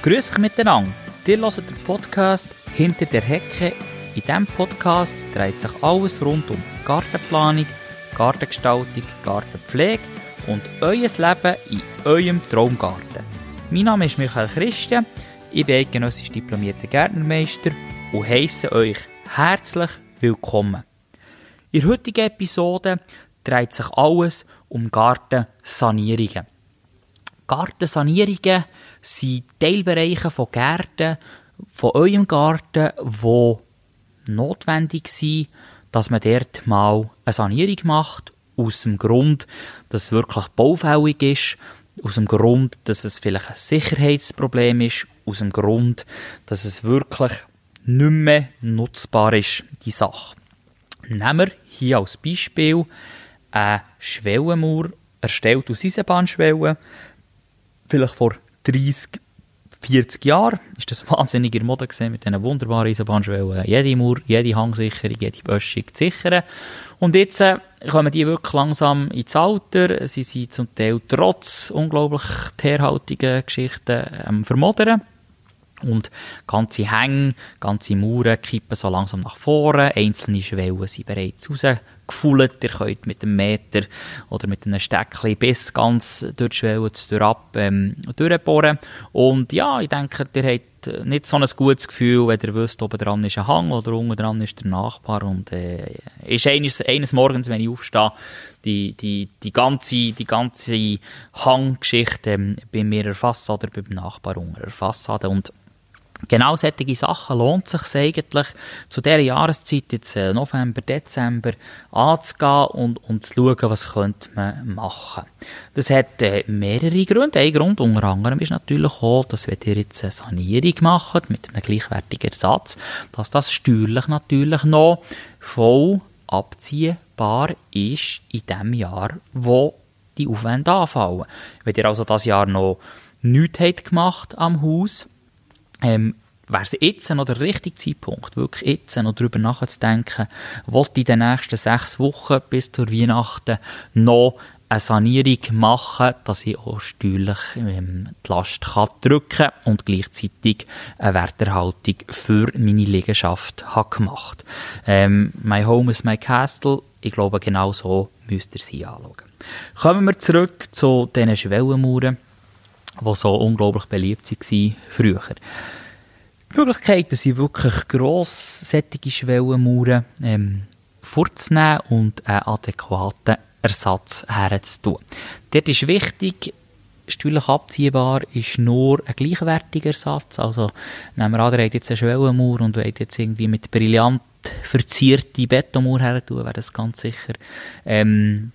Grüß euch miteinander. Ihr hört den Podcast «Hinter der Hecke». In diesem Podcast dreht sich alles rund um Gartenplanung, Gartengestaltung, Gartenpflege und euer Leben in eurem Traumgarten. Mein Name ist Michael Christian, ich bin eidgenössisch diplomierter Gärtnermeister und heiße euch herzlich willkommen. In der heutigen Episode dreht sich alles um Gartensanierungen. Gartensanierungen sind Teilbereiche von Gärten, von eurem Garten, die notwendig sind, dass man dort mal eine Sanierung macht, aus dem Grund, dass es wirklich baufällig ist, aus dem Grund, dass es vielleicht ein Sicherheitsproblem ist, aus dem Grund, dass es wirklich nicht mehr nutzbar ist, die Sache. Nehmen wir hier als Beispiel eine Schwellenmauer, erstellt aus Eisenbahnschwellen, vielleicht vor 30, 40 Jahren ist das wahnsinnig in Mode gesehen mit diesen wunderbaren Eisenbahnschwellen. Jede Mauer, jede Hangsicherung, jede Böschung zu sichern. Und jetzt äh, kommen die wirklich langsam ins Alter. Sie sind zum Teil trotz unglaublich tierhaltigen Geschichten ähm, vermodern. Und ganze Hänge, ganze Mauern kippen so langsam nach vorne. Einzelne Schwellen sind bereits rausgefüllt. Ihr könnt mit einem Meter oder mit einem Steckchen bis ganz durch die Schwelle durch ähm, durchbohren. Und ja, ich denke, ihr habt nicht so ein gutes Gefühl, wenn ihr wisst, oben dran ist ein Hang oder unten dran ist der Nachbar. Und äh, ist eines, eines Morgens, wenn ich aufstehe, die, die, die ganze, die ganze Hanggeschichte ähm, bei mir erfasst oder beim Nachbar unter der Fassade. Und Genau solche Sachen lohnt es sich eigentlich, zu dieser Jahreszeit, jetzt äh, November, Dezember, anzugehen und, und zu schauen, was könnte man machen. Das hat äh, mehrere Gründe. Ein Grund unter anderem ist natürlich auch, dass wenn ihr jetzt eine Sanierung macht mit einem gleichwertigen Ersatz, dass das steuerlich natürlich noch voll abziehbar ist in dem Jahr, wo die Aufwände anfallen. Wenn ihr also das Jahr noch nichts habt gemacht am Haus, ähm, wäre es jetzt noch der richtige Zeitpunkt, wirklich jetzt noch darüber nachzudenken, ich in den nächsten sechs Wochen bis zur Weihnachten noch eine Sanierung machen, dass ich auch steuerlich ähm, die Last kann drücken und gleichzeitig eine Werterhaltung für meine Liegenschaft habe gemacht. Ähm, my home is my castle. Ich glaube, genau so müsst ihr sie anschauen. Kommen wir zurück zu diesen Schwellenmauern die so unglaublich beliebt waren früher. Die Möglichkeiten sind wirklich gross, solche Schwellenmauern ähm, vorzunehmen und einen adäquaten Ersatz herzutun. Dort ist wichtig, steuerlich abziehbar ist nur ein gleichwertiger Ersatz. Also nehmen wir an, ihr habt jetzt eine Schwellenmauer und wollt jetzt irgendwie mit brillant verzierte Betonmauer her wäre das ganz sicher ähm,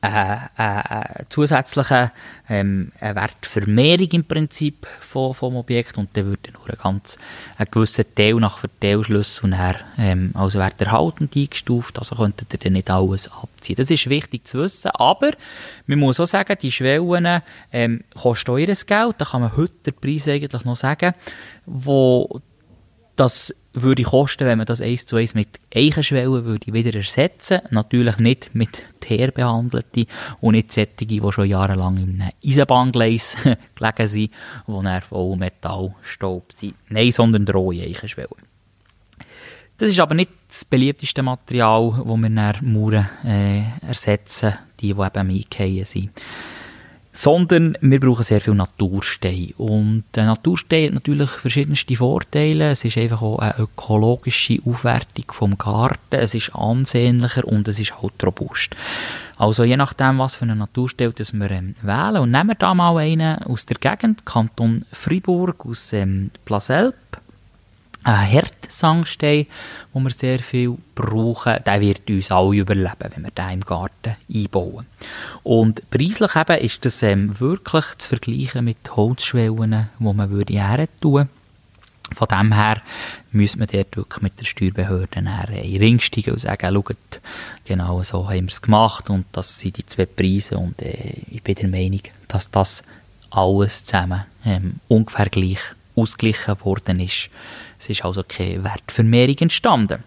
eine, eine zusätzliche ähm, eine Wertvermehrung im Prinzip vom, vom Objekt und dann würde nur ein ganz ein gewisser Teil nach Verteilschluss und her ähm, als werterhaltend eingestuft, also könntet ihr dann nicht alles abziehen. Das ist wichtig zu wissen, aber man muss auch sagen, die Schwellen ähm, kosten eures Geld, da kann man heute den Preis eigentlich noch sagen, wo das würde kosten, wenn man das eins zu eins mit Eichenschwellen würde wieder ersetzen. Natürlich nicht mit teerbehandelten und nicht solche, die schon jahrelang im Eisenbahngleis gelegen sind, wo dann voll Metallstaub sind. Nein, sondern rohe Eichenschwellen. Das ist aber nicht das beliebteste Material, das wir dann Mauern äh, ersetzen, die, die eben eingefallen sind sondern wir brauchen sehr viel Naturstein. Und der Naturstein hat natürlich verschiedenste Vorteile. Es ist einfach auch eine ökologische Aufwertung vom Garten. Es ist ansehnlicher und es ist halt robust. Also je nachdem, was für einen Naturstein das wir ähm, wählen. Und nehmen wir da mal einen aus der Gegend, Kanton Fribourg, aus ähm, Plaselp ein Herdsangsstein, den wir sehr viel brauchen, der wird uns alle überleben, wenn wir den im Garten einbauen. Und preislich eben ist das ähm, wirklich zu vergleichen mit Holzschwellen, die man würde her tun von dem her müsste man dort wirklich mit der Steuerbehörde in den Ring steigen und sagen, schaut, genau so haben wir es gemacht und das sind die zwei Preise und äh, ich bin der Meinung, dass das alles zusammen ähm, ungefähr gleich ausgeglichen worden ist es ist also keine Wertvermehrung entstanden,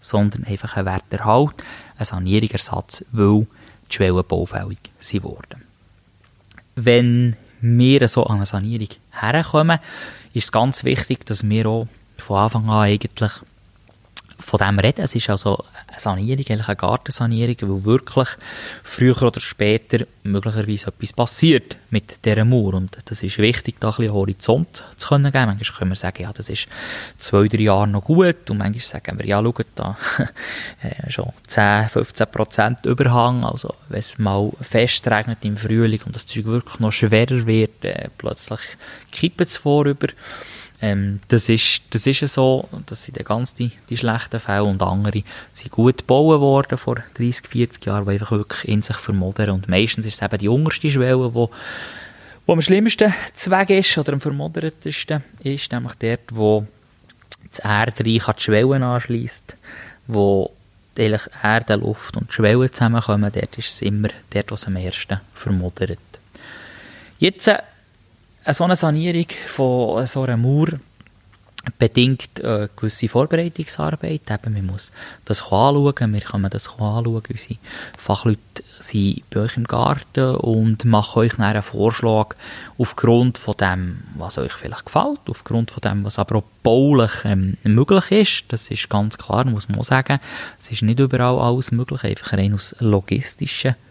sondern einfach ein Werterhalt, ein Sanierungsersatz, weil die Schwellen baufällig sind worden. Wenn wir so an eine Sanierung herkommen, ist es ganz wichtig, dass wir auch von Anfang an eigentlich von dem reden. Es ist also eine Sanierung, eigentlich eine Gartensanierung, wo wirklich früher oder später möglicherweise etwas passiert mit dieser Mauer. Und das ist wichtig, da ein bisschen Horizont zu können geben. Manchmal können wir sagen, ja, das ist zwei, drei Jahre noch gut. Und manchmal sagen wir, ja, schaut da, äh, schon 10, 15 Prozent Überhang. Also, wenn es mal fest regnet im Frühling und das Zeug wirklich noch schwerer wird, äh, plötzlich kippt es vorüber. Ähm, das, ist, das ist so, das sind ganz die, die schlechten Fälle und andere sind gut gebaut worden vor 30, 40 Jahren, die einfach wirklich in sich vermodern und meistens ist es eben die unterste Schwelle, wo, wo am schlimmsten Zweck ist oder am vermoddertsten ist, nämlich dort, wo das Erdreich an die Schwellen anschließt, wo eigentlich Erde, Luft und Schwellen zusammenkommen, dort ist es immer dort, was am ersten vermoddert. Jetzt so eine Sanierung von so einer Mauer bedingt äh, gewisse Vorbereitungsarbeit. Eben, man muss das anschauen, wir können das anschauen. Unsere Fachleute sind bei euch im Garten und machen euch einen Vorschlag aufgrund von dem, was euch vielleicht gefällt, aufgrund von dem, was aber auch baulich ähm, möglich ist. Das ist ganz klar, muss man auch sagen. Es ist nicht überall alles möglich, einfach rein aus logistischen Gründen,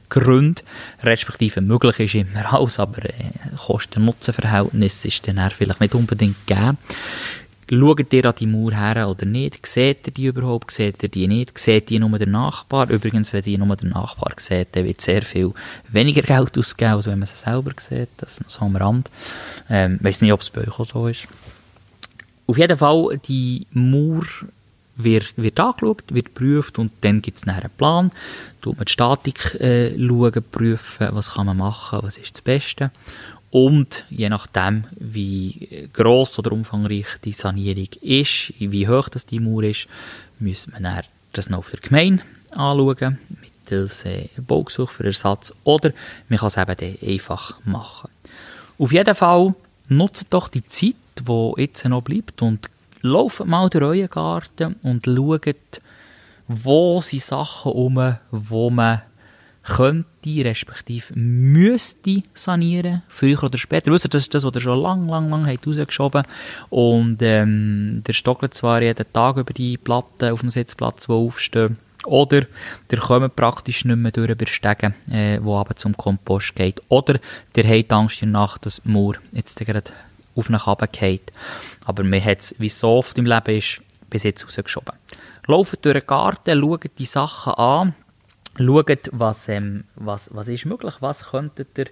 respektive möglich ist immer alles, aber äh, Kosten-Nutzen-Verhältnis ist dann vielleicht nicht unbedingt gegeben. Schaut ihr an die Mauer her oder nicht? Seht ihr die überhaupt? Seht ihr die nicht? Seht ihr nur den Nachbar? Übrigens, wenn ihr nur den Nachbar seht, dann wird sehr viel weniger Geld ausgegeben, als wenn man sie selber sieht. Das ist so am Rand. Ähm, ich weiss nicht, ob es bei euch auch so ist. Auf jeden Fall, die Mauer wird, wird angeschaut, wird geprüft und dann gibt es einen Plan. Tut man die Statik äh, schauen, prüfen, was kann man machen, was ist das Beste. Und je nachdem, wie gross oder umfangreich die Sanierung ist, wie hoch das die Mauer ist, muss man das noch auf der Gemeinde anschauen, mittels äh, Baugesuch für Ersatz, oder man kann es eben einfach machen. Auf jeden Fall nutzt doch die Zeit, die jetzt noch bleibt und lauft mal durch euren Garten und schaut, wo sind Sachen um, wo man könnte, respektive müsste sanieren, früher oder später. Wisst ihr, das ist das, was ihr schon lang, lang, lang habt und ähm, der stockelt zwar jeden Tag über die Platten auf dem Sitzplatz, die aufstehen, oder der kommt praktisch nicht mehr durch über Stegen, äh, wo aber zum Kompost geht. Oder der hat Angst in der Nacht, dass die Mauer jetzt gerade auf nach oben geht. Aber man hat es, wie es so oft im Leben ist, bis jetzt rausgeschoben. Lauft durch den Garten, schaut die Sachen an, schaut, was, ähm, was, was ist möglich, was könntet ihr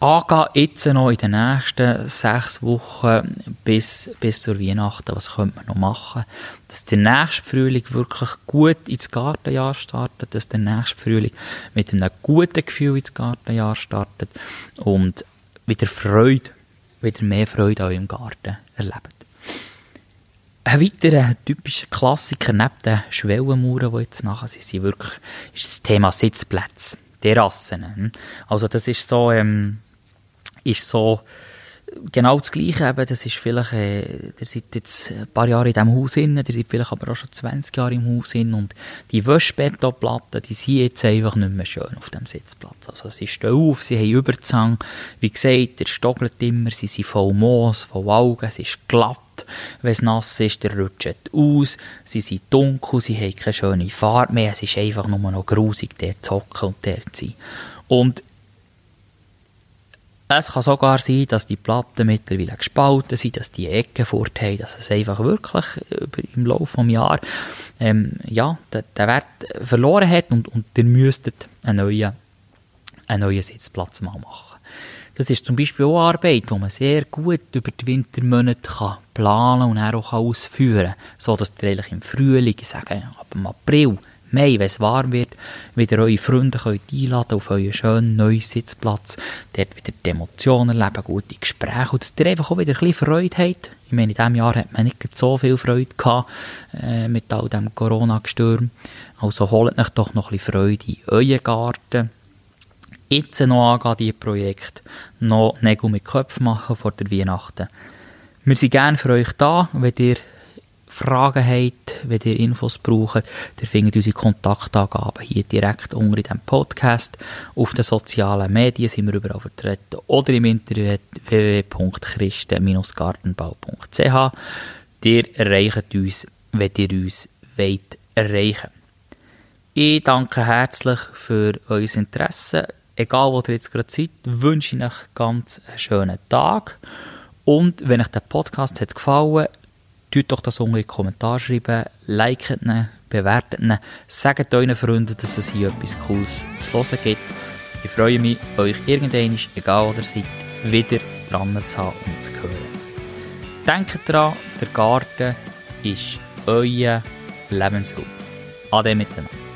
angehen jetzt noch in den nächsten sechs Wochen bis, bis zur Weihnachten, was könnte man noch machen, dass der nächste Frühling wirklich gut ins Gartenjahr startet, dass der nächste Frühling mit einem guten Gefühl ins Gartenjahr startet und wieder Freude wieder mehr Freude an eurem Garten erlebt. Ein weiterer typischer Klassiker neben den Schwellenmauern, die jetzt nachher sind, sind wirklich, ist das Thema Sitzplätze, Terrassen. Hm? Also das ist so, ähm, ist so genau das Gleiche. Eben, das ist vielleicht, äh, ihr seid jetzt ein paar Jahre in diesem Haus drin, ihr seid vielleicht aber auch schon 20 Jahre im Haus drin und die Wäschbetonplatten, die sind jetzt einfach nicht mehr schön auf dem Sitzplatz. Also sie stehen auf, sie haben Überzang. Wie gesagt, der stockelt immer, sie sind voll Moos, voll Augen, es ist glatt. Wenn es nass ist, der rutscht aus. Sie sind dunkel, sie haben keine schöne Farbe mehr. Es ist einfach nur noch grusig, der zu hocken und der zu sein. Und es kann sogar sein, dass die Platten mittlerweile gespalten sind, dass die Ecken fort haben, dass es einfach wirklich im Laufe des Jahres ähm, ja, den, den, Wert verloren hat und, und ihr müsstet einen neuen, einen neuen Sitzplatz mal machen. Das ist zum Beispiel auch Arbeit, die man sehr gut über die Wintermonate kann planen und auch ausführen kann, so dass ihr eigentlich im Frühling, ich sage ab dem April, Mai, wenn es warm wird, wieder eure Freunde könnt einladen auf euren schönen neuen Sitzplatz, dort wieder die Emotionen erleben, gute Gespräche und dass ihr einfach auch wieder ein bisschen Freude habt. Ich meine, in diesem Jahr hat man nicht so viel Freude gehabt äh, mit all dem Corona-Gestürm. Also holt euch doch noch ein bisschen Freude in euren Garten. Jetzt noch angehen, diese Projekte, noch Nägel mit Köpfen machen vor der Weihnachten. Wir sind gerne für euch da, wenn ihr Fragen habt, wenn ihr Infos braucht, ihr findet unsere Kontaktangaben hier direkt unter diesem Podcast. Auf den sozialen Medien sind wir überall vertreten oder im Internet www.christen-gartenbau.ch. Ihr erreicht uns, wenn ihr uns wollt erreichen Ich danke herzlich für euer Interesse. Egal, wo ihr jetzt gerade seid, wünsche ich euch ganz einen schönen Tag. Und wenn euch der Podcast hat gefallen tut doch das unten in die Kommentare schreiben, liket ihn, bewertet ihn, sagt euren Freunden, dass es hier etwas Cooles zu hören gibt. Ich freue mich, euch irgendwann, egal wo ihr seid, wieder dran zu haben und zu hören. Denkt daran, der Garten ist euer Lebensraum. Ade miteinander.